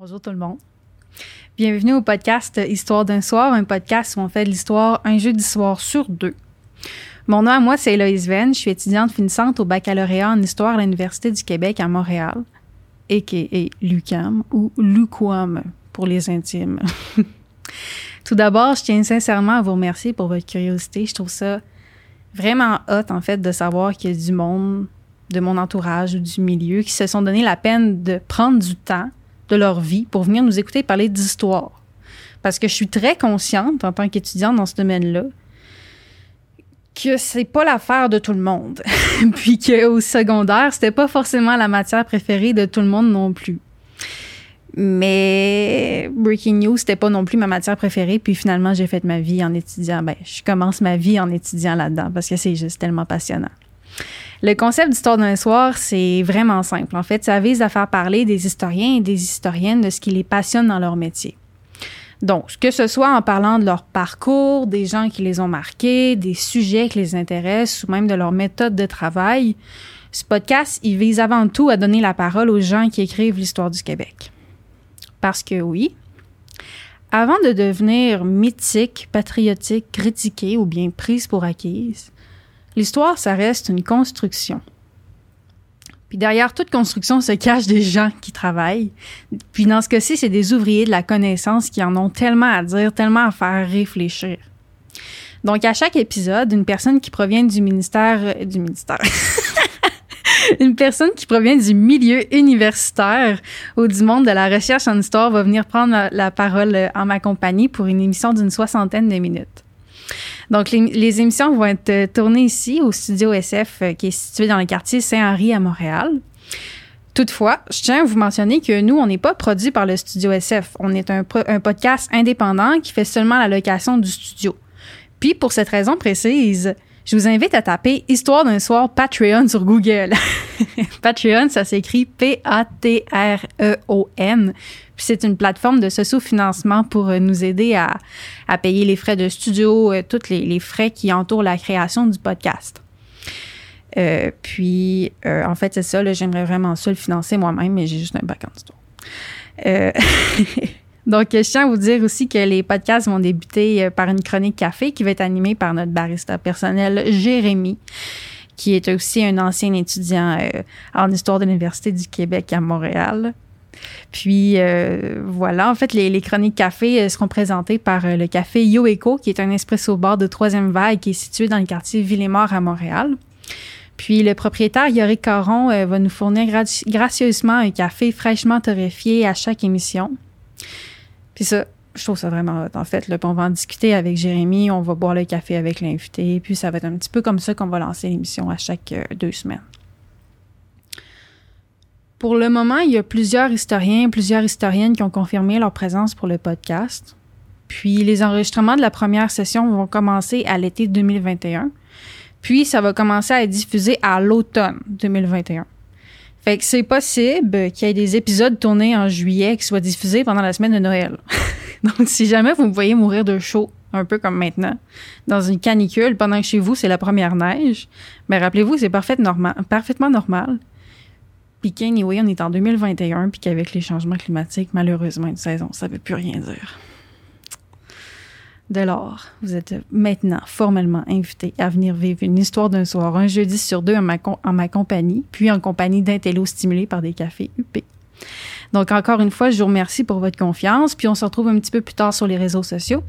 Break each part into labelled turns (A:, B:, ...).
A: Bonjour tout le monde. Bienvenue au podcast Histoire d'un soir, un podcast où on fait de l'histoire un jeu d'histoire sur deux. Mon nom à moi, c'est Eloïse Venn. Je suis étudiante finissante au baccalauréat en histoire à l'Université du Québec à Montréal, a.k.a. l'UQAM ou l'UQAM pour les intimes. Tout d'abord, je tiens sincèrement à vous remercier pour votre curiosité. Je trouve ça vraiment hot, en fait, de savoir qu'il y a du monde de mon entourage ou du milieu qui se sont donné la peine de prendre du temps de leur vie pour venir nous écouter parler d'histoire. Parce que je suis très consciente en tant qu'étudiante dans ce domaine-là que c'est pas l'affaire de tout le monde. Puis qu'au secondaire, c'était pas forcément la matière préférée de tout le monde non plus. Mais Breaking News, c'était pas non plus ma matière préférée. Puis finalement, j'ai fait ma vie en étudiant. Ben, je commence ma vie en étudiant là-dedans parce que c'est juste tellement passionnant. Le concept d'histoire d'un soir, c'est vraiment simple. En fait, ça vise à faire parler des historiens et des historiennes de ce qui les passionne dans leur métier. Donc, que ce soit en parlant de leur parcours, des gens qui les ont marqués, des sujets qui les intéressent ou même de leur méthode de travail, ce podcast, il vise avant tout à donner la parole aux gens qui écrivent l'histoire du Québec. Parce que oui, avant de devenir mythique, patriotique, critiqué ou bien prise pour acquise, l'histoire, ça reste une construction. Puis derrière toute construction se cachent des gens qui travaillent. Puis dans ce cas-ci, c'est des ouvriers de la connaissance qui en ont tellement à dire, tellement à faire réfléchir. Donc à chaque épisode, une personne qui provient du ministère du ministère une personne qui provient du milieu universitaire ou du monde de la recherche en histoire va venir prendre la parole en ma compagnie pour une émission d'une soixantaine de minutes. Donc, les, émissions vont être euh, tournées ici au studio SF euh, qui est situé dans le quartier Saint-Henri à Montréal. Toutefois, je tiens à vous mentionner que nous, on n'est pas produit par le studio SF. On est un, un podcast indépendant qui fait seulement la location du studio. Puis, pour cette raison précise, je vous invite à taper Histoire d'un soir Patreon sur Google. Patreon, ça s'écrit P-A-T-R-E-O-N. Puis c'est une plateforme de socio-financement pour euh, nous aider à, payer les frais de studio, euh, tous les, frais qui entourent la création du podcast. Euh, puis, en fait, c'est ça, j'aimerais vraiment ça le financer moi-même, mais j'ai juste un bac en. Donc, je tiens à vous dire aussi que les podcasts vont débuter euh, par une chronique café qui va être animée par notre barista personnel, Jérémy, qui est aussi un ancien étudiant euh, en histoire de l'Université du Québec à Montréal. Puis euh, voilà, en fait, les, chroniques café seront présentées par le café Yo Eco, qui est un espresso bar de troisième vague qui est situé dans le quartier Villemort à Montréal. Puis le propriétaire Yorick Caron va nous fournir gracieusement un café fraîchement torréfié à chaque émission. Puis ça, je trouve ça vraiment hot. En fait, on va en discuter avec Jérémy, on va boire le café avec l'invité, puis ça va être un petit peu comme ça qu'on va lancer l'émission à chaque euh, deux semaines. Pour le moment, il y a plusieurs historiens, plusieurs historiennes qui ont confirmé leur présence pour le podcast. Puis les enregistrements de la première session vont commencer à l'été 2021. Puis ça va commencer à être diffusé à l'automne 2021. C'est possible qu'il y ait des épisodes tournés en juillet qui soient diffusés pendant la semaine de Noël. Donc, si jamais vous me voyez mourir de chaud, un peu comme maintenant, dans une canicule, pendant que chez vous, c'est la première neige, mais ben, rappelez-vous, c'est parfaitement normal. Puis qu'anyway, on est en 2021, puis qu'avec les changements climatiques, malheureusement, une saison, ça veut plus rien dire. Dès lors, vous êtes maintenant formellement invité à venir vivre une histoire d'un soir, un jeudi sur deux en ma, compagnie, puis en compagnie d'intello stimulés par des cafés UP. Donc, encore une fois, je vous remercie pour votre confiance. Puis, on se retrouve un petit peu plus tard sur les réseaux sociaux.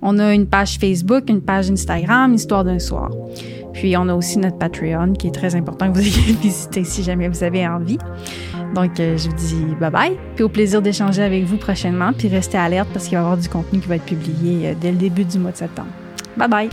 A: On a une page Facebook, une page Instagram, Histoire d'un soir. Puis, on a aussi notre Patreon qui est très important que vous ayez visité si jamais vous avez envie. Donc, euh, je vous dis bye bye, puis au plaisir d'échanger avec vous prochainement, puis restez alerte parce qu'il va y avoir du contenu qui va être publié euh, dès le début du mois de septembre. Bye bye!